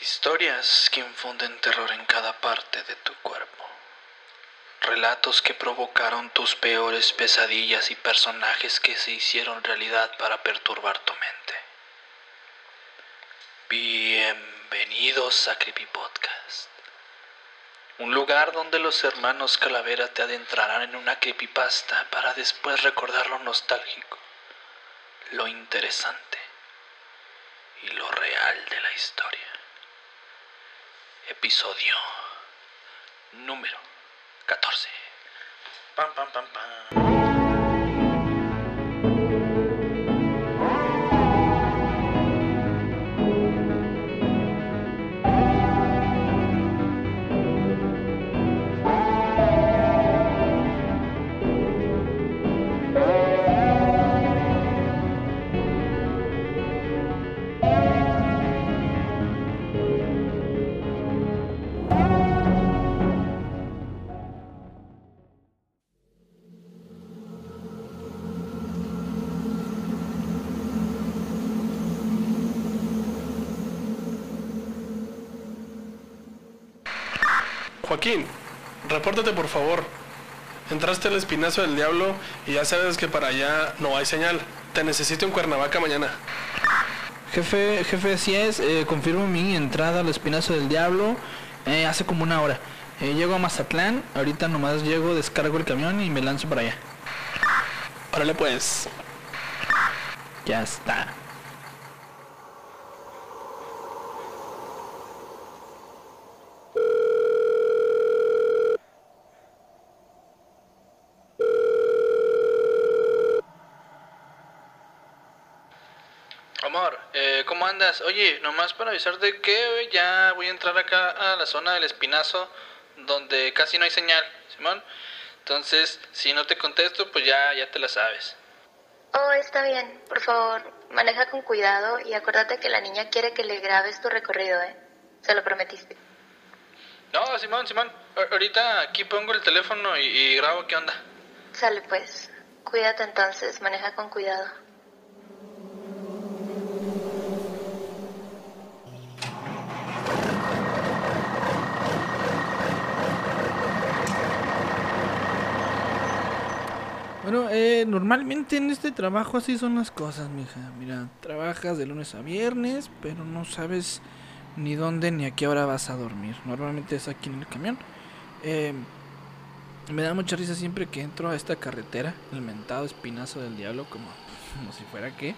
Historias que infunden terror en cada parte de tu cuerpo. Relatos que provocaron tus peores pesadillas y personajes que se hicieron realidad para perturbar tu mente. Bienvenidos a Creepy Podcast. Un lugar donde los hermanos Calavera te adentrarán en una creepypasta para después recordar lo nostálgico, lo interesante y lo real de la historia. Episodio número 14. Pam, pam, pam, pam. Joaquín, repórtate por favor. Entraste al espinazo del diablo y ya sabes que para allá no hay señal. Te necesito en Cuernavaca mañana. Jefe, jefe, así es. eh, confirmo mi entrada al espinazo del diablo eh, hace como una hora. Eh, llego a Mazatlán, ahorita nomás llego, descargo el camión y me lanzo para allá. Órale pues. Ya está. Amor, eh, ¿cómo andas? Oye, nomás para avisarte que ya voy a entrar acá a la zona del espinazo donde casi no hay señal, Simón. Entonces, si no te contesto, pues ya, ya te la sabes. Oh, está bien. Por favor, maneja con cuidado y acuérdate que la niña quiere que le grabes tu recorrido, ¿eh? Se lo prometiste. No, Simón, Simón, ahorita aquí pongo el teléfono y, y grabo qué onda. Sale pues. Cuídate entonces, maneja con cuidado. Bueno, eh, normalmente en este trabajo así son las cosas, mija. Mira, trabajas de lunes a viernes, pero no sabes ni dónde ni a qué hora vas a dormir. Normalmente es aquí en el camión. Eh, me da mucha risa siempre que entro a esta carretera, el mentado espinazo del diablo, como, como si fuera que.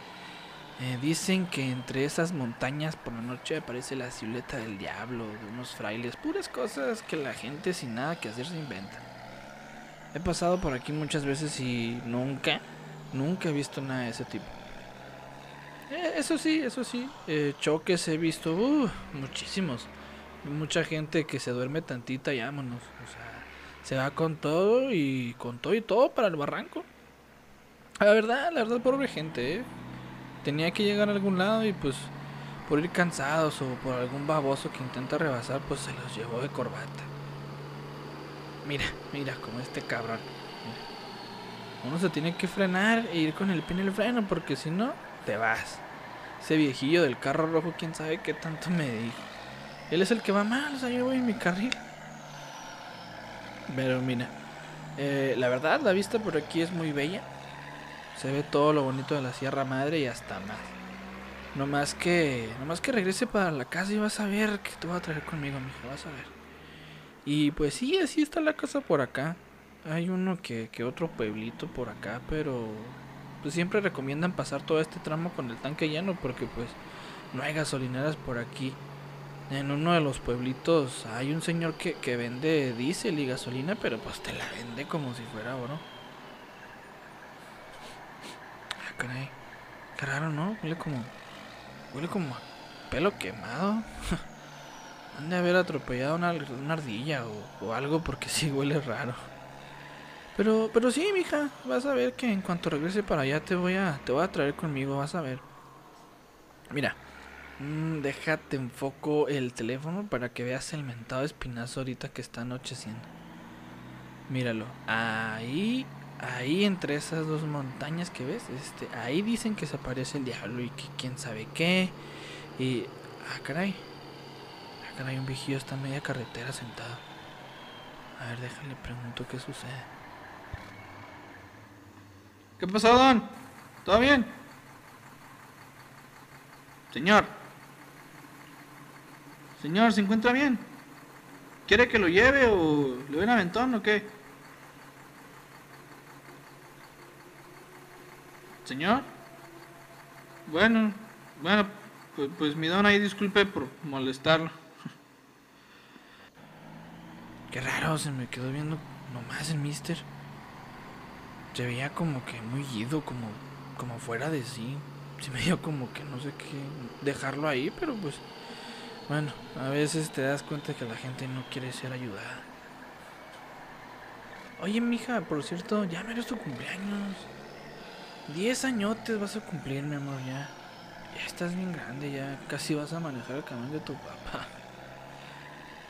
Eh, dicen que entre esas montañas por la noche aparece la silueta del diablo, de unos frailes, puras cosas que la gente sin nada que hacer se inventa. He pasado por aquí muchas veces y nunca, nunca he visto nada de ese tipo. Eh, eso sí, eso sí, eh, choques he visto, uh, muchísimos. Mucha gente que se duerme tantita y vámonos. O sea, se va con todo y con todo y todo para el barranco. La verdad, la verdad, pobre gente, ¿eh? Tenía que llegar a algún lado y pues por ir cansados o por algún baboso que intenta rebasar, pues se los llevó de corbata. Mira, mira, como este cabrón. Uno se tiene que frenar e ir con el pie en el freno porque si no, te vas. Ese viejillo del carro rojo, quién sabe qué tanto me dijo. Él es el que va mal, o sea, yo voy en mi carril. Pero mira, eh, la verdad, la vista por aquí es muy bella. Se ve todo lo bonito de la Sierra Madre y hasta más. No más que, no más que regrese para la casa y vas a ver que te voy a traer conmigo, mijo, vas a ver. Y pues sí, así está la casa por acá. Hay uno que, que otro pueblito por acá, pero pues siempre recomiendan pasar todo este tramo con el tanque lleno porque pues no hay gasolineras por aquí. En uno de los pueblitos hay un señor que, que vende diésel y gasolina, pero pues te la vende como si fuera oro. Ah, caray. Qué raro, ¿no? Huele como. Huele como a pelo quemado. Han de haber atropellado una, ardilla o, algo porque sí huele raro. Pero, pero sí, mija, vas a ver que en cuanto regrese para allá te voy a, te voy a traer conmigo, vas a ver. Mira, mm, déjate enfoco el teléfono para que veas el mentado espinazo ahorita que está anocheciendo. Míralo, ahí, ahí entre esas dos montañas que ves, este, ahí dicen que se aparece el diablo y que quién sabe qué. Y, ah, caray, caray, un viejillo está en media carretera sentado. A ver, déjale, pregunto qué sucede. ¿Qué pasó, don? ¿Todo bien? Señor. Señor, ¿se encuentra bien? ¿Quiere que lo lleve o le doy un aventón o qué? Señor. Bueno, bueno, pues, pues mi don ahí disculpe por molestarlo. Qué raro, se me quedó viendo nomás el mister. Se veía como que muy ido, como, como fuera de sí. Se me dio como que no sé qué dejarlo ahí, pero pues bueno, a veces te das cuenta que la gente no quiere ser ayudada. Oye, mija, por cierto, ya me tu cumpleaños. Diez añotes vas a cumplir, mi amor, ya. Ya estás bien grande, ya casi vas a manejar el camión de tu papá.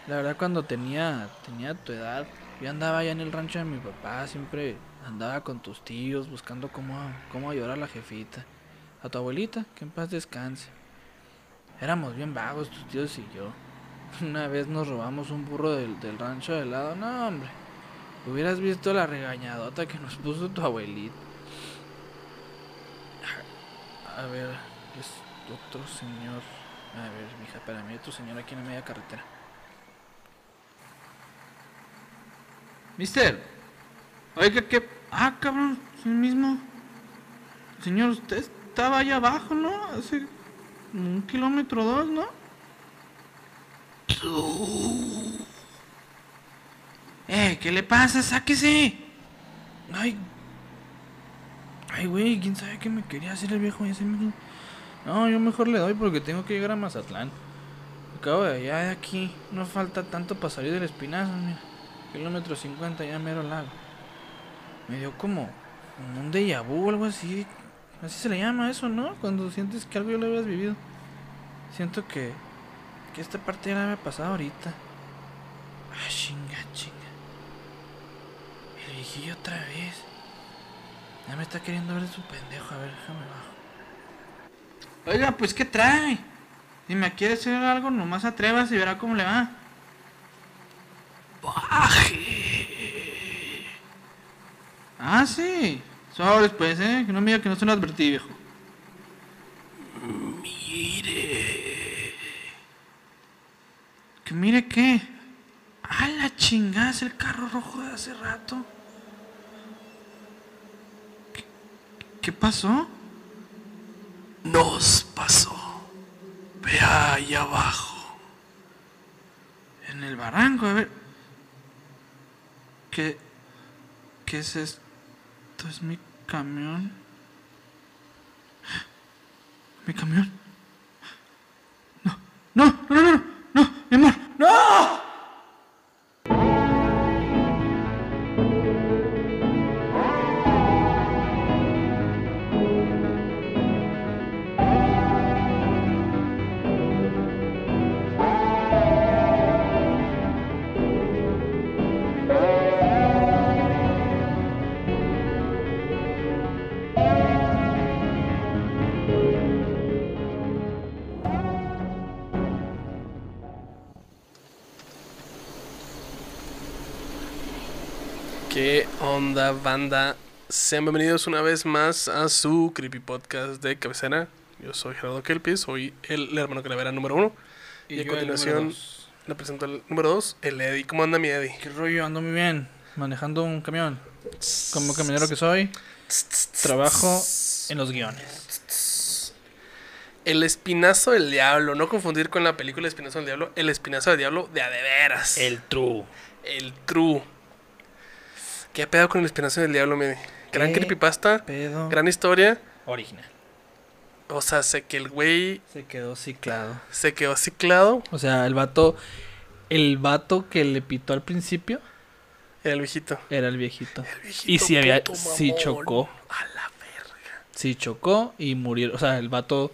La verdad, cuando tenía, tenía tu edad, yo andaba allá en el rancho de mi papá, siempre andaba con tus tíos buscando cómo, cómo ayudar a la jefita. A tu abuelita, que en paz descanse. Éramos bien vagos, tus tíos y yo. Una vez nos robamos un burro del, del rancho de lado. No, hombre. Hubieras visto la regañadota que nos puso tu abuelita. A ver, es otro señor. A ver, mija, para mí otro señor aquí en la media carretera. Mister, oiga, ¿qué? Ah, cabrón, es el mismo. Señor, usted estaba allá abajo, ¿no? Hace un kilómetro dos, ¿no? Eh, ¿qué le pasa? Sáquese. Ay. Ay, güey, quién sabe qué me quería hacer el viejo ese mismo. No, yo mejor le doy porque tengo que llegar a Mazatlán. Acabo de allá de aquí. No falta tanto para salir del espinazo, mira. Kilómetro 50, ya mero lago. Me dio como, un déjà vu o algo así. Así se le llama eso, ¿no? Cuando sientes que algo ya lo habías vivido. Siento que, que esta parte ya la había pasado ahorita. Ah, chinga, chinga. El viejillo otra vez. Ya me está queriendo ver su pendejo. A ver, déjame bajo. Oiga, pues, ¿qué trae? Si me quiere hacer algo, nomás atrévase y verá cómo le va. Ah, sí. Sobres, pues, ¿eh? Que no me diga que no se lo advertí, viejo. Mire. ¿Que mire qué? ¡A la chingada! Es el carro rojo de hace rato. ¿Qué, qué pasó? Nos pasó. Ve ahí abajo. En el barranco, a ver. ¿Qué. ¿Qué es esto? ¿Es mi camión? ¿Mi camión? Onda, banda? Sean bienvenidos una vez más a su creepy podcast de cabecera. Yo soy Gerardo Kelpis, soy el hermano calavera número uno. Y, a yo el continuación le presento el número dos, el Eddie. ¿Cómo anda mi Eddie? ¿Qué rollo? Ando muy bien, manejando un camión. Como camionero que soy, trabajo en los guiones. El espinazo del diablo, no confundir con la película El espinazo del diablo, el espinazo del diablo de a de veras. true. El true. ¿Qué pedo con el espinazo del diablo, mi Eddie? Gran ¿Qué creepypasta, Pedo gran historia. original. O sea, sé que el güey Se quedó ciclado. se quedó ciclado. O sea, el vato, el vato que le pitó al principio Era el viejito. era el viejito. El viejito Y si había, mamón. chocó, A la verga. sí chocó y murieron. O sea, el vato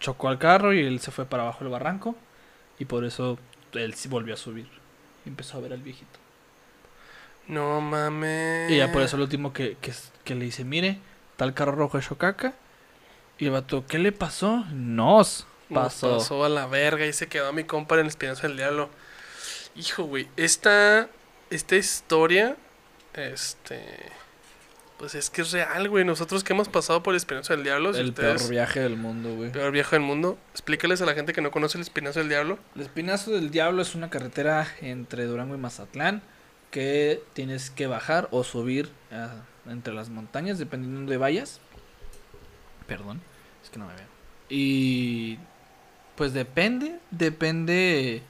chocó al carro y él se fue para abajo del barranco y por eso él volvió a subir. Y empezó a ver al viejito. No mames. Y ya por eso lo último que, que, que le dice, mire, tal carro rojo hecho caca. Y el vato, ¿qué le pasó? Nos. Nos Pasó. pasó a la verga y se quedó mi compa en el espinazo del diablo. Hijo, güey, esta, esta historia, este, pues es que es real, güey. Nosotros que hemos pasado por el espinazo del diablo, si El ustedes, peor viaje del mundo, güey. peor viejo del mundo, explícales a la gente que no conoce el espinazo del diablo. El Espinazo del Diablo es una carretera entre Durango y Mazatlán que tienes que bajar o subir ah, entre las montañas dependiendo de vayas. Perdón, es que no me veo. Y pues depende, depende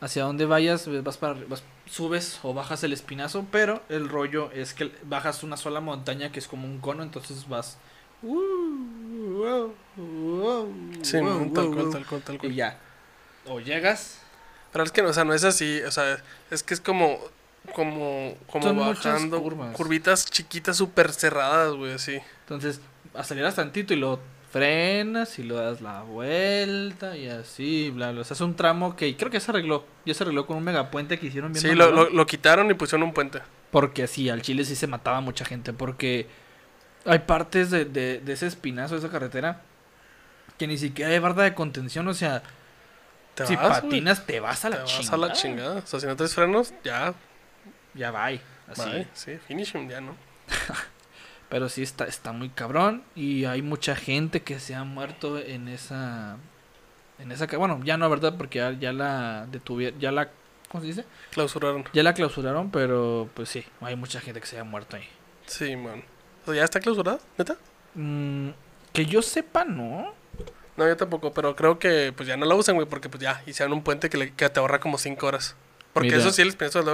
hacia dónde vayas, vas para vas- subes o bajas el espinazo, pero el rollo es que bajas una sola montaña que es como un cono, entonces vas Sí, wow, tal wow, cual, wow. tal cual, tal y cual. ya. O llegas Pero es que, no, o sea, no es así, o sea, es que es como, como, como Son bajando, curvas. curvitas chiquitas súper cerradas, güey, así. Entonces, aceleras tantito y lo frenas y lo das la vuelta y así, bla, bla. O sea, es un tramo que creo que se arregló. Ya se arregló con un megapuente que hicieron bien. Sí, lo, lo, lo quitaron y pusieron un puente. Porque sí, al Chile sí se mataba mucha gente. Porque hay partes de, de, de ese espinazo, de esa carretera, que ni siquiera hay barda de contención. O sea, Te si vas, patinas, te vas a Te la vas chingada. a la chingada. O sea, si no traes frenos, ya. Ya va. Así. Bye. Sí, finish him, ya, ¿no? Pero sí está, está muy cabrón. Y hay mucha gente que se ha muerto en esa. En esa. Bueno, ya no, ¿verdad? Porque ya, ya la detuvieron. Ya la. ¿Cómo se dice? Clausuraron. Ya la clausuraron, pero pues sí, hay mucha gente que se ha muerto ahí. Sí, man. O sea, ¿Ya está clausurada? ¿Neta? Mm, que yo sepa, ¿no? No, yo tampoco, pero creo que pues ya no la usan, güey, porque pues ya hicieron un puente que, le- que te ahorra como 5 horas. Porque Mira. eso sí, el espinazo del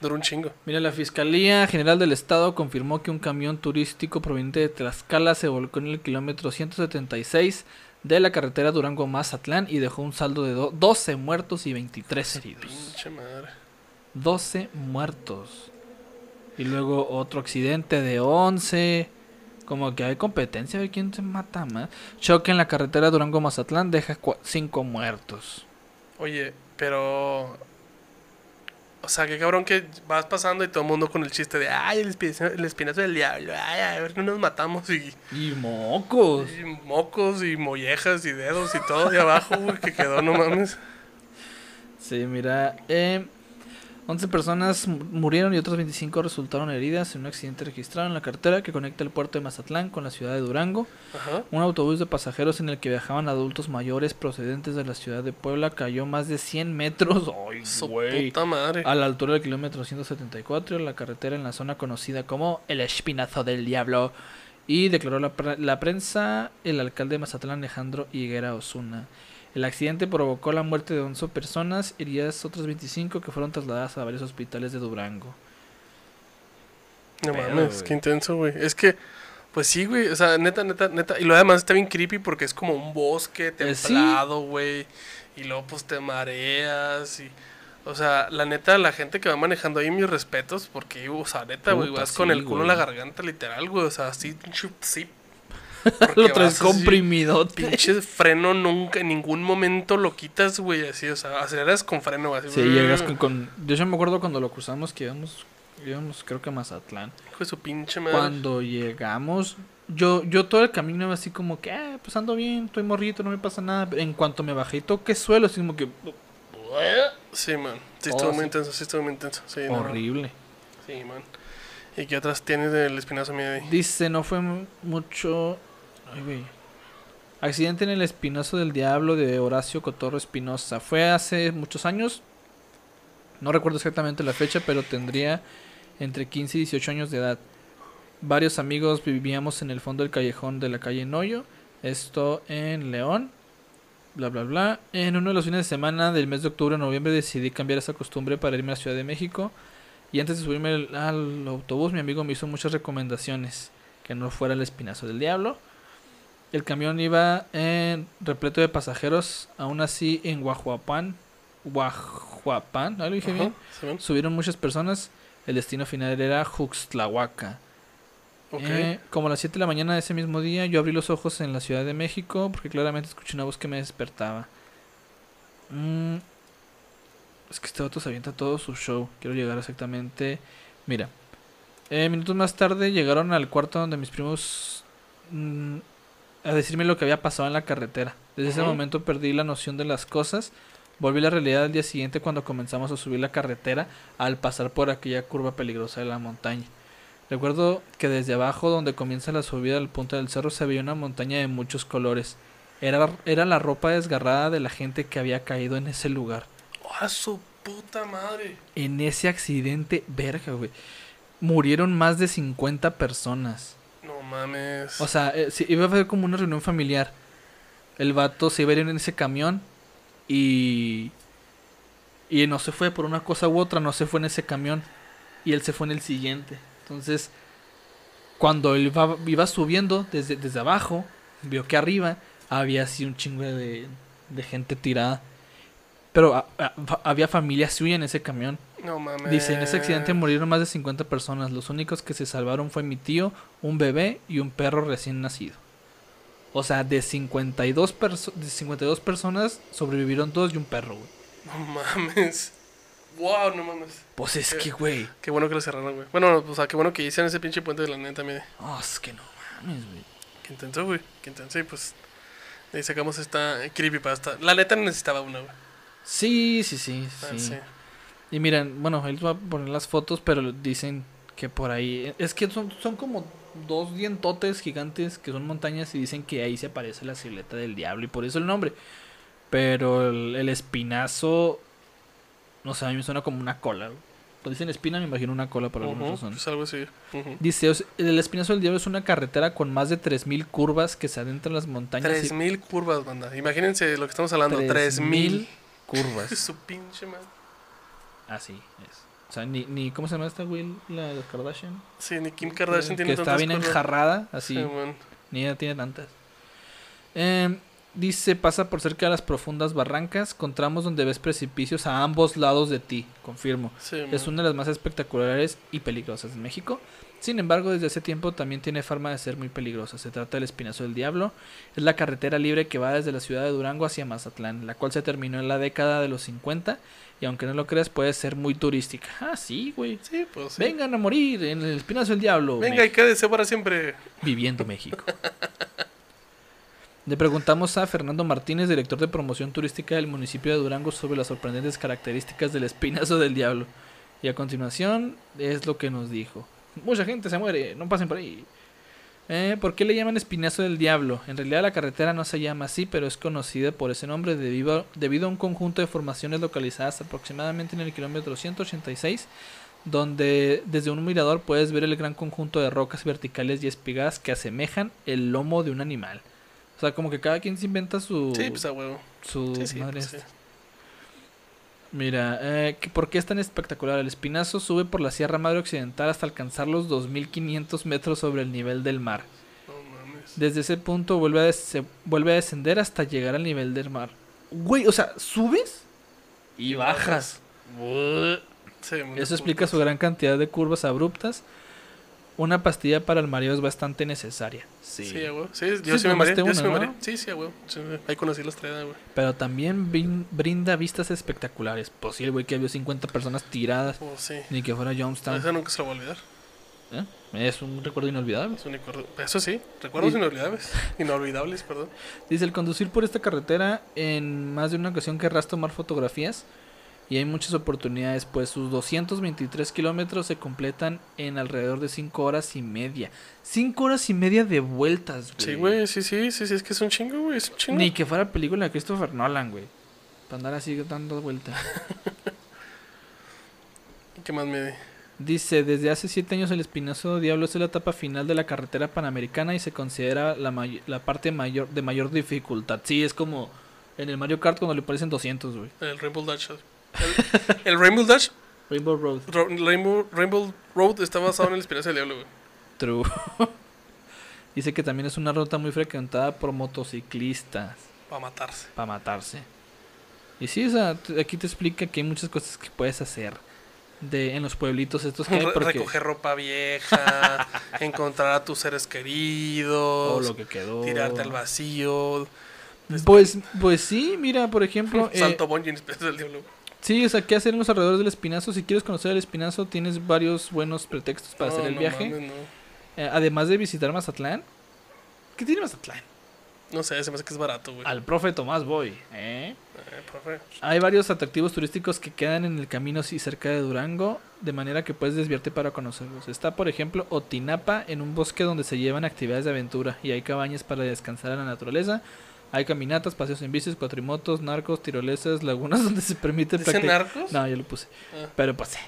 dura un chingo. Mira, la Fiscalía General del Estado confirmó que un camión turístico proveniente de Tlaxcala se volcó en el kilómetro 176 de la carretera Durango-Mazatlán y dejó un saldo de do- 12 muertos y 23 heridos. Pinche madre. 12 muertos. Y luego otro accidente de 11. Como que hay competencia de quién se mata más. Choque en la carretera Durango-Mazatlán deja 5 muertos. Oye, pero. O sea, qué cabrón que vas pasando y todo el mundo con el chiste de, ay, el espinazo, el espinazo del diablo, ay, a ver, no nos matamos y, Y mocos. y mocos y mollejas y dedos y todo de abajo, güey, que quedó, no mames. Sí, mira. Eh, 11 personas mu- murieron y otras 25 resultaron heridas en un accidente registrado en la carretera que conecta el puerto de Mazatlán con la ciudad de Durango. Ajá. Un autobús de pasajeros en el que viajaban adultos mayores procedentes de la ciudad de Puebla cayó más de 100 metros. ¡Ay, Su güey! puta madre. A la altura del kilómetro 174, la carretera en la zona conocida como el Espinazo del Diablo. Y declaró la, pre- la prensa el alcalde de Mazatlán, Alejandro Higuera Osuna. El accidente provocó la muerte de 11 personas, heridas otras 25 que fueron trasladadas a varios hospitales de Durango. No mames, qué intenso, güey. Es que, pues sí, güey. O sea, neta, neta, neta. Y lo demás está bien creepy porque es como un bosque Eh, sí. templado, güey. Y luego, pues te mareas. Y, o sea, la neta, la gente que va manejando ahí, mis respetos. Porque, o sea, neta, güey, vas con el culo en la garganta, literal, güey. O sea, así, chup, sí. Lo traes comprimido. Pinche freno nunca, en ningún momento lo quitas, güey. Así, o sea, aceleras con freno, así. Sí, llegas con, con- Yo ya me acuerdo cuando lo cruzamos que íbamos, íbamos creo que a Mazatlán. Hijo de su pinche madre. Cuando llegamos, yo, yo todo el camino iba así como que, ah, pues ando bien, estoy morrito, no me pasa nada. En cuanto me bajé y toqué suelo, así como que Sí, man. Sí, Oh, estuvo muy intenso, sí, estuvo muy intenso. Sí, no, no. horrible. Sí, man. ¿Y qué otras tienes del espinazo mío ahí? Dice, no fue mu- mucho... Accidente en el Espinoso del Diablo de Horacio Cotorro Espinosa. Fue hace muchos años. No recuerdo exactamente la fecha, pero tendría entre 15 y 18 años de edad. Varios amigos vivíamos en el fondo del callejón de la calle Noyo. Esto en León. Bla, bla, bla. En uno de los fines de semana del mes de octubre o noviembre decidí cambiar esa costumbre para irme a la Ciudad de México. Y antes de subirme al, al autobús, mi amigo me hizo muchas recomendaciones. Que no fuera el espinazo del diablo. El camión iba en repleto de pasajeros. Aún así, en Guajuapan. Guajuapan, ¿no lo dije Ajá, bien? Subieron muchas personas. El destino final era Juxtlahuaca. Eh, como a las 7 de la mañana de ese mismo día, yo abrí los ojos en la Ciudad de México porque claramente escuché una voz que me despertaba. Mm, es que este vato se avienta todo su show. Quiero llegar exactamente. Mira, eh, minutos más tarde llegaron al cuarto donde mis primos. mm, a decirme lo que había pasado en la carretera. Desde ese momento perdí la noción de las cosas. Volví a la realidad al día siguiente cuando comenzamos a subir la carretera al pasar por aquella curva peligrosa de la montaña. Recuerdo que desde abajo, donde comienza la subida al punto del cerro, se veía una montaña de muchos colores. Era, era la ropa desgarrada de la gente que había caído en ese lugar. ¡Ah, su puta madre! En ese accidente, verga, güey. Murieron más de 50 personas. Mames. O sea, eh, sí, iba a haber como una reunión familiar. El vato se iba a ir en ese camión y. Y no se fue por una cosa u otra, no se fue en ese camión. Y él se fue en el siguiente. Entonces, cuando él iba, iba subiendo desde, desde abajo, vio que arriba había así un chingo de, de gente tirada. Pero había familia suya en ese camión. No mames. Dice, en ese accidente murieron más de 50 personas. Los únicos que se salvaron fue mi tío, un bebé y un perro recién nacido. O sea, de 52, perso- de 52 personas sobrevivieron dos y un perro, güey. No mames. Wow, no mames. Pues es ¿Qué? que, güey. Qué bueno que lo cerraron, güey. Bueno, o sea, qué bueno que hicieron ese pinche puente de la neta, mire. Oh, es que no mames, güey. Qué intenso, güey. Qué intenso. Y pues. Ahí sacamos esta creepypasta. La neta necesitaba una, güey. Sí, sí, sí, Ah, sí. sí. Y miren, bueno, él va a poner las fotos, pero dicen que por ahí... Es que son, son como dos dientotes gigantes que son montañas y dicen que ahí se aparece la silueta del diablo y por eso el nombre. Pero el, el espinazo, no sé, a mí me suena como una cola. Cuando dicen espina me imagino una cola por alguna Ujú, razón. Pues algo así. Dice, "Os- el espinazo del diablo es una carretera con más de 3000 curvas que se adentran en las montañas. y- 3000 curvas, banda. Imagínense lo que estamos hablando. 3000 curvas. Su pinche madre. Así es. O sea, ni, ni ¿cómo se llama esta güey? La de Kardashian. Sí, ni Kim Kardashian que tiene está tantas bien curvas. enjarrada, así. Sí. Ni ella tiene tantas. Em, dice, pasa por cerca de las profundas barrancas, con tramos donde ves precipicios a ambos lados de ti, confirmo. Sí, Es una de las más espectaculares y peligrosas de México. Sin embargo, desde hace tiempo también tiene fama de ser muy peligrosa. Se trata del Espinazo del Diablo. Es la carretera libre que va desde la ciudad de Durango hacia Mazatlán, la cual se terminó en la década de los 50 y aunque no lo creas puede ser muy turística. Ah, sí, güey. Sí, pues sí. Vengan a morir en el Espinazo del Diablo. Venga y quédese para siempre. Viviendo México. Le preguntamos a Fernando Martínez, director de promoción turística del municipio de Durango, sobre las sorprendentes características del espinazo del diablo. Y a continuación es lo que nos dijo. Mucha gente se muere, no pasen por ahí. Eh, ¿Por qué le llaman espinazo del diablo? En realidad la carretera no se llama así, pero es conocida por ese nombre debido, debido a un conjunto de formaciones localizadas aproximadamente en el kilómetro 186, donde desde un mirador puedes ver el gran conjunto de rocas verticales y espigadas que asemejan el lomo de un animal. O sea, como que cada quien se inventa su, Sí, pues a huevo. su Sí, sí, madre pues, sí. Mira, eh, ¿que ¿por qué es tan espectacular? El espinazo sube por la Sierra Madre Occidental hasta alcanzar los 2500 metros sobre el nivel del mar. Desde ese punto vuelve a, des- se vuelve a descender hasta llegar al nivel del mar. Güey, o sea, subes y bajas. Sí, Eso explica su gran cantidad de curvas abruptas. Una pastilla para el mareo es bastante necesaria. Sí, a huevo. Sí, Sí, yo sí me mareé. Yo sí me mareé. ¿no? Sí, sí. Sí, ahí conocí la estrella, güey. Pero también brin- brinda vistas espectaculares. Pues sí, el güey que vio 50 personas tiradas. Oh, sí. Ni que fuera Jonestown. Eso nunca se lo voy a olvidar. ¿eh? Es un recuerdo inolvidable. Es un recuerdo- Eso sí, recuerdos inolvidables. Inolvidables, perdón. Dice, el conducir por esta carretera en más de una ocasión querrás tomar fotografías y hay muchas oportunidades, pues sus 223 kilómetros se completan en alrededor de 5 horas y media. 5 horas y media de vueltas, güey. Sí, güey, sí, sí, sí, sí, es que es un chingo, güey, es un chingo. Ni que fuera película de Christopher Nolan, güey. Para andar así dando vueltas. ¿Qué más me Dice, desde hace 7 años el Espinazo Diablo es la etapa final de la carretera panamericana y se considera la, may- la parte mayor de mayor dificultad. Sí, es como en el Mario Kart cuando le parecen 200, güey. El Rainbow Dash. El, el Rainbow Dash, Rainbow Road. Ro- Rainbow, Rainbow Road está basado en el Espinazo del Diablo, güey. True. Dice que también es una ruta muy frecuentada por motociclistas Para matarse. para matarse. Y sí, o sea, aquí te explica que hay muchas cosas que puedes hacer de en los pueblitos estos que hay porque Recoger ropa vieja, encontrar a tus seres o queridos, lo que quedó. tirarte al vacío. Pues pues sí, mira, por ejemplo, eh, bungee en Espinazo del Diablo. Sí, o sea, qué hacer en los alrededores del Espinazo. Si quieres conocer el Espinazo, tienes varios buenos pretextos para No, hacer el no viaje. mames, no. Eh, además de visitar Mazatlán. ¿Qué tiene Mazatlán? No sé, se me hace que es barato, güey. Al profe Tomás voy, ¿eh? Eh, profe. Hay varios atractivos turísticos que quedan en el camino así cerca de Durango, de manera que puedes desviarte para conocerlos. Está, por ejemplo, Otinapa, en un bosque donde se llevan actividades de aventura y hay cabañas para descansar en la naturaleza. Hay caminatas, paseos en bicis, cuatrimotos, narcos, tirolesas, lagunas donde se permite ¿Dice practicar. narcos? No, yo lo puse. Ah. Pero pasé.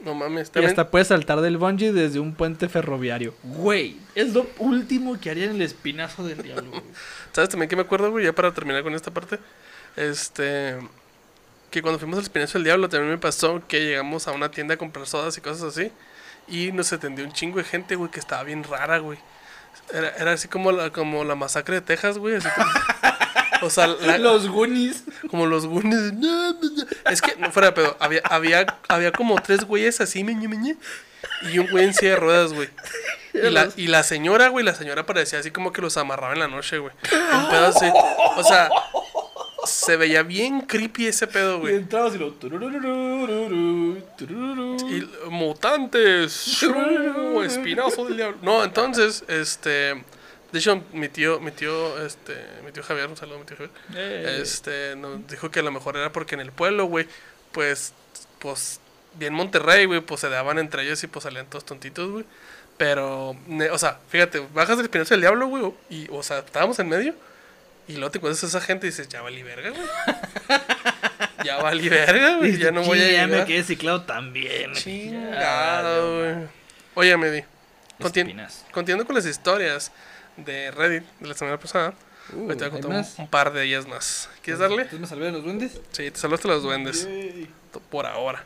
No mames. Y hasta puedes saltar del bungee desde un puente ferroviario. Güey, es lo último que haría en el espinazo del diablo. güey. ¿Sabes también que me acuerdo, güey? Ya para terminar con esta parte. Este. Que cuando fuimos al Espinazo del Diablo también me pasó que llegamos a una tienda a comprar sodas y cosas así. Y nos atendió un chingo de gente, güey, que estaba bien rara, güey. Era, era así como la, como la masacre de Texas, güey. así como- o sea, la- Los Goonies. como los Goonies. Es que, no fuera de pedo, había, había, había como tres güeyes así, meñe, meñe, y un güey en silla de ruedas, güey. Y la, y la señora, güey, la señora parecía así como que los amarraba en la noche, güey. Un pedo así. O sea, se veía bien creepy ese pedo, Y güey. entrabas y lo. Y mutantes, espinazo del diablo. No, entonces, este. De hecho, mi tío, mi tío, este, mi tío Javier, un saludo mi tío Javier. Este, nos dijo que a lo mejor era porque en el pueblo, güey, pues, pues, bien Monterrey, güey, pues se daban entre ellos y pues salían todos tontitos, güey. Pero, o sea, fíjate, bajas del Espinazo del Diablo, güey, y, o sea, estábamos en medio, y luego te encuentras a esa gente y dices, ya valí verga, güey. ya valí verga, güey, ya no voy a "Chin, Ya me llegar. quedé ciclado también. Chingado, güey. Oye, Medi, conti- continuando con las historias de Reddit de la semana pasada, Uh, ahorita voy a ¿hay contar un- más? un, par de ellas más. ¿Quieres darle? ¿Entonces me salvé de los duendes? Sí, te salvaste los duendes. Por ahora.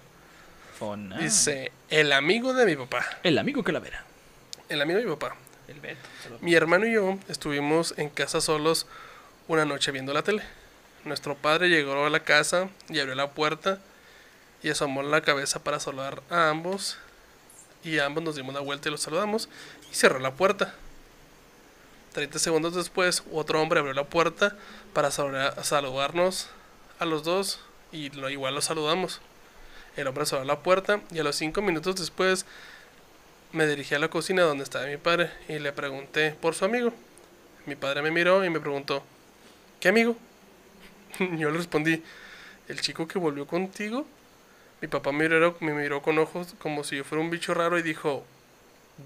Oh, no. Dice, el amigo de mi papá. El amigo Calavera. El amigo de mi papá. El Beto. Mi hermano y yo estuvimos en casa solos una noche viendo la tele. Nuestro padre llegó a la casa y abrió la puerta y asomó la cabeza para saludar a ambos. Y ambos nos dimos la vuelta y los saludamos y cerró la puerta. 30 segundos después, otro hombre abrió la puerta para saludar- saludarnos a los dos y lo, igual los saludamos. El hombre cerró la puerta y a los 5 minutos después me dirigí a la cocina donde estaba mi padre y le pregunté por su amigo. Mi padre me miró y me preguntó, ¿qué amigo? Yo le respondí, ¿el chico que volvió contigo? Mi papá me miró, me miró con ojos como si yo fuera un bicho raro y dijo,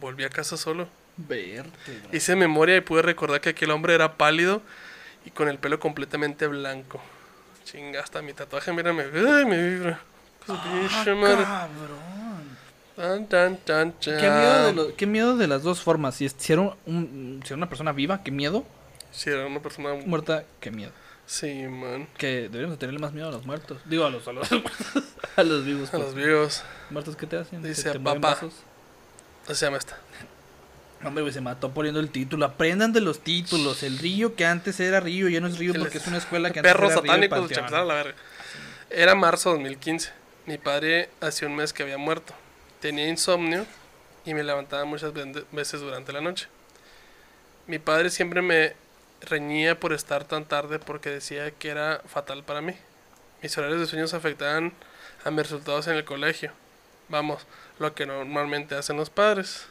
volví a casa solo. Verte. Hice memoria y pude recordar que aquel hombre era pálido y con el pelo completamente blanco. Chinga, hasta mi tatuaje, mírame. Ay, me vibra. Madre. Cabrón. Tan, tan, tan, Qué miedo, de lo- qué miedo de las dos formas. Si, es- si era, un- un- si era una persona viva, qué miedo. Sí, era una persona... Muerta, qué miedo. Sí, man. Que deberíamos de tenerle más miedo a los muertos. Digo, a los, a los, a los vivos. A pues. los vivos. ¿Muertos qué te hacen? Dice, ¿Te- te mueven "Papá". Así se llama esta. Hombre, güey, se mató poniendo el título. Aprendan de los títulos. El río que antes era río ya no es río porque es una escuela que antes Perros era río y satánicos, la verga. Era marzo de 2015. Mi padre hacía un mes que había muerto. Tenía insomnio y me levantaba muchas veces durante la noche. Mi padre siempre me reñía por estar tan tarde porque decía que era fatal para mí. Mis horarios de sueños afectaban a mis resultados en el colegio. Vamos, lo que normalmente hacen los padres.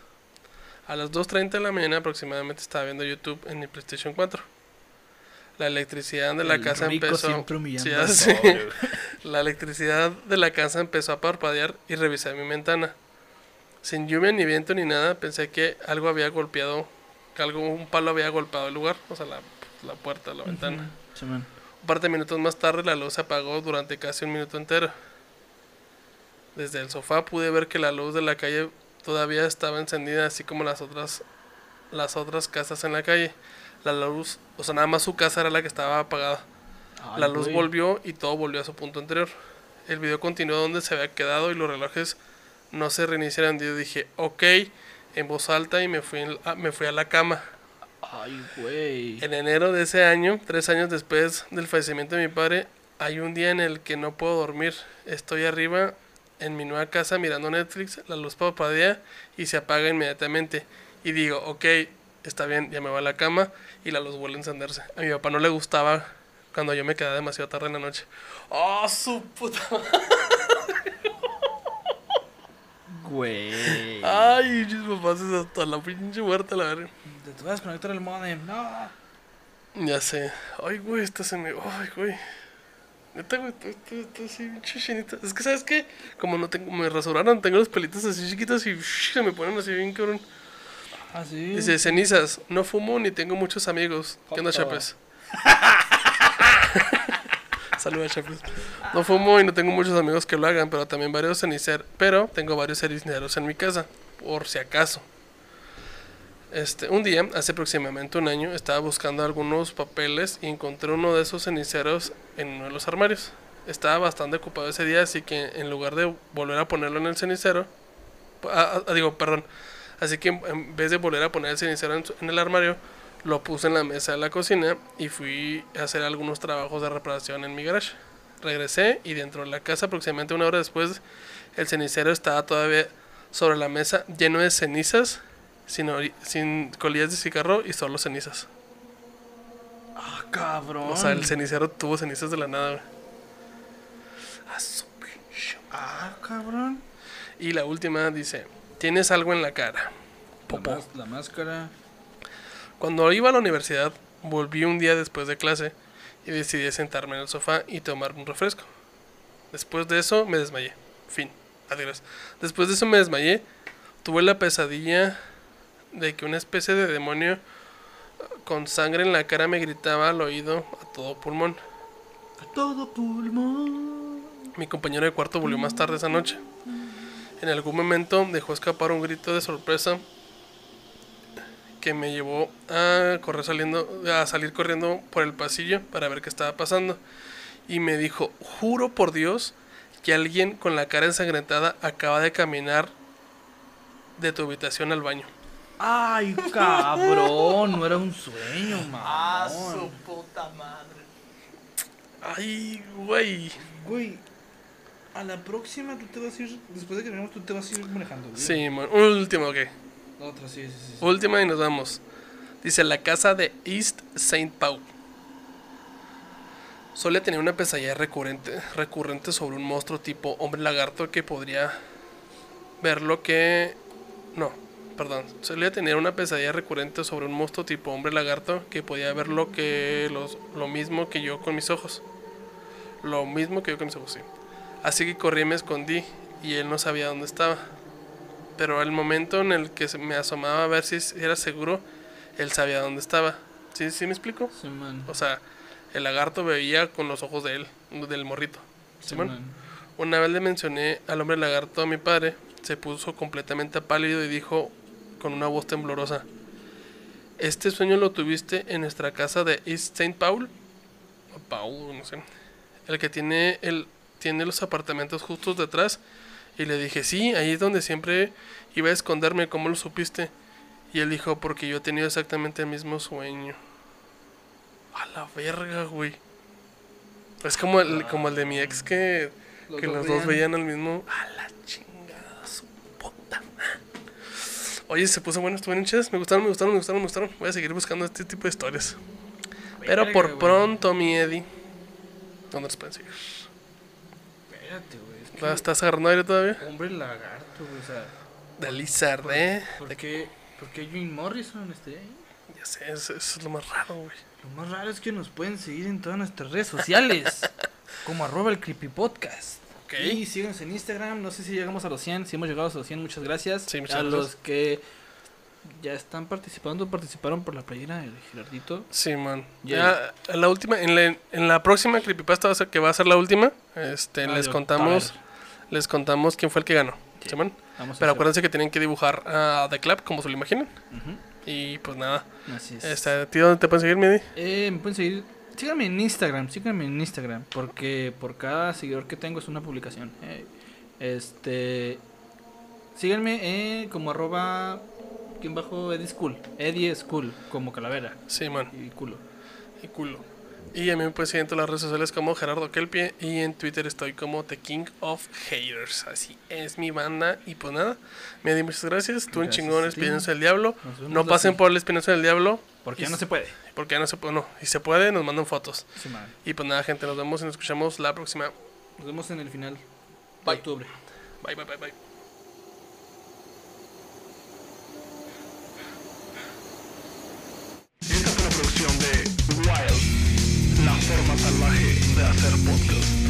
A las 2.30 de la mañana aproximadamente estaba viendo YouTube en mi PlayStation 4. La electricidad de la El casa empezó. Sí, así. La electricidad de la casa empezó a parpadear y revisé mi ventana. Sin lluvia ni viento ni nada, pensé que algo había golpeado, algo, un palo había golpeado el lugar, o sea, la, la puerta, la ventana. Simón. Un par de minutos más tarde la luz se apagó durante casi un minuto entero. Desde el sofá pude ver que la luz de la calle todavía estaba encendida, así como las otras, las otras casas en la calle. La luz, o sea, nada más su casa era la que estaba apagada. Ay, La luz güey. volvió y todo volvió a su punto anterior. El video continuó donde se había quedado y los relojes no se reiniciaron. Yo dije, ok, en voz alta y me fui, a- me fui a la cama. Ay, güey. En enero de ese año, tres años después del fallecimiento de mi padre, hay un día en el que no puedo dormir. Estoy arriba en mi nueva casa mirando Netflix, la luz parpadea y se apaga inmediatamente. Y digo, ok, está bien, ya me voy a la cama y la luz vuelve a encenderse. A mi papá no le gustaba cuando yo me quedaba demasiado tarde en la noche. ¡Oh, su puta madre! Güey. Ay, mis papás es hasta la pinche muerte, la verga. Te vas a desconectar el modem. No. Ya sé. Ay, güey, esta se me. Ay, güey. Neta, güey, estoy, estoy- estoy así, bien chichinita. Es que, ¿sabes qué? Como no tengo, me rasuraron, tengo los pelitos así chiquitos y se me ponen así bien cabrón. Ah, sí. Dice, cenizas, no fumo ni tengo muchos amigos. ¿Qué onda. Chapes? Saludos. No fumo y no tengo muchos amigos que lo hagan, pero también varios ceniceros. Pero tengo varios ceniceros en mi casa, por si acaso. Este, un día, hace aproximadamente un año, estaba buscando algunos papeles y encontré uno de esos ceniceros en uno de los armarios. Estaba bastante ocupado ese día, así que en lugar de volver a ponerlo en el cenicero, ah, ah, digo, perdón, así que en, vez de volver a poner el cenicero en el armario, lo puse en la mesa de la cocina y fui a hacer algunos trabajos de reparación en mi garage. Regresé y dentro de la casa, aproximadamente una hora después, el cenicero estaba todavía sobre la mesa, lleno de cenizas, sin, colillas de cigarro y solo cenizas. Ah, cabrón. O sea, el cenicero tuvo cenizas de la nada, güey. Ah, cabrón. Y la última dice, tienes algo en la cara. Popó. la máscara. Cuando iba a la universidad, volví un día después de clase y decidí sentarme en el sofá y tomarme un refresco. Después de eso me desmayé. Fin. Adiós. Después de eso me desmayé. Tuve la pesadilla de que una especie de demonio eh, con sangre en la cara me gritaba al oído a todo pulmón. A todo pulmón. Mi compañero de cuarto volvió más tarde esa noche. En algún momento dejó escapar un grito de sorpresa que me llevó a correr saliendo, a salir corriendo por el pasillo para ver qué estaba pasando. Y me dijo, juro por Dios que alguien con la cara ensangrentada acaba de caminar de tu habitación al baño. Ay, cabrón. No era un sueño, Ah, mamón. puta madre. Ay, güey. Güey, a la próxima tú te vas a ir. Después de que terminemos, tú te vas a ir manejando. güey. Sí, man. Último, ok. Sí, sí. sí. Última y nos vamos. Dice la casa de East St. Paul. Solía tener una pesadilla recurrente, recurrente sobre un monstruo tipo hombre lagarto que podría ver lo que... No, perdón. Solía tener una pesadilla recurrente sobre un monstruo tipo hombre lagarto que podía ver lo que... Los, lo mismo que yo con mis ojos. Lo mismo que yo con mis ojos, sí. Así que corrí y me escondí y él no sabía dónde estaba pero al momento en el que me asomaba a ver si era seguro, él sabía dónde estaba. ¿Sí, sí me explico? Sí, man. O sea, el lagarto veía con los ojos de él, del morrito. Sí, man. Una vez le mencioné al hombre lagarto a mi padre, se puso completamente pálido y dijo con una voz temblorosa, ¿este sueño lo tuviste en nuestra casa de East St. Paul? O Paul, no sé. El que tiene, el, tiene los apartamentos justos detrás. Y le dije, sí, ahí es donde siempre iba a esconderme, ¿cómo lo supiste? Y él dijo, porque yo he tenido exactamente el mismo sueño. A la verga, güey. Es como el, como el de mi ex que, que los dos veían. al mismo. A la chingada, su puta. Oye, se puso bueno, estuvieron chidas. Me gustaron, me gustaron, me gustaron, me gustaron. Voy a seguir buscando este tipo de historias. Pero por güey. pronto, mi Eddie. ¿Dónde los pueden seguir? Espérate, güey. Es que ¿La ¿Estás agarrando aire todavía? Hombre lagarto, güey. O sea, De Lizard, ¿eh? ¿por qué, ¿por qué Jim Morrison estaría ahí? Ya sé, eso, eso es lo más raro, güey. Lo más raro es que nos pueden seguir en todas nuestras redes sociales. como arroba el creepy podcast. Ok. Y síganos en Instagram. No sé si llegamos a los 100. Si hemos llegado a los 100, muchas gracias. Sí, muchas a gracias. los que ya están participando, participaron por la playera del Girardito. Sí, man. Ya. Ya, la última, en la, en la próxima creepypasta va a ser, que va a ser la última, este, Ah, les contamos, les contamos quién fue el que ganó. Sí. Pero hacer- acuérdense que tienen que dibujar a The Clap como se lo imaginan. Y pues nada. Así es. Este, ¿tío, ¿dónde te pueden seguir, Midi? Eh, me pueden seguir. Síganme en Instagram, síganme en Instagram, porque por cada seguidor que tengo es una publicación. Eh, este, síganme eh, como arroba, quien bajo Eddie School, Eddie School, como calavera Sí, man. y culo. Y culo. Y a mí me pueden seguir en todas las redes sociales como Gerardo Kelpie. Y en Twitter estoy como The King of Haters. Así es mi banda. Y pues nada, Midi, muchas gracias. Tú un chingón. Espinosa del Diablo. No pasen por el Espinosa del Diablo. Porque ya no se puede. Porque ya no se puede. No, y se puede, nos mandan fotos. Sí. Y pues nada, gente, nos vemos y nos escuchamos la próxima. Nos vemos en el final de Bye. octubre. Bye, bye, bye, bye. Esta fue una producción de Wild, la forma salvaje de hacer podcast.